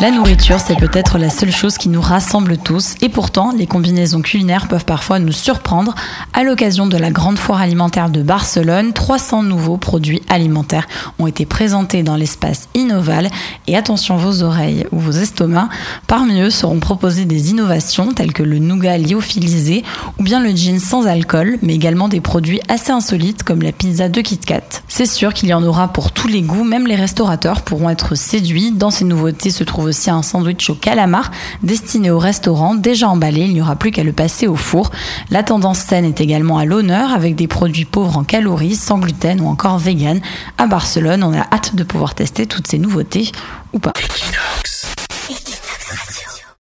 La nourriture, c'est peut-être la seule chose qui nous rassemble tous, et pourtant, les combinaisons culinaires peuvent parfois nous surprendre. À l'occasion de la grande foire alimentaire de Barcelone, 300 nouveaux produits alimentaires ont été présentés dans l'espace Innoval, et attention vos oreilles ou vos estomacs, parmi eux seront proposées des innovations telles que le nougat lyophilisé ou bien le gin sans alcool, mais également des produits assez insolites comme la pizza de Kit Kat. C'est sûr qu'il y en aura pour tous les goûts, même les restaurateurs pourront être séduits. Dans ces nouveautés se trouve aussi un sandwich au calamar destiné au restaurant déjà emballé, il n'y aura plus qu'à le passer au four. La tendance saine est également à l'honneur avec des produits pauvres en calories, sans gluten ou encore vegan. À Barcelone, on a hâte de pouvoir tester toutes ces nouveautés ou pas.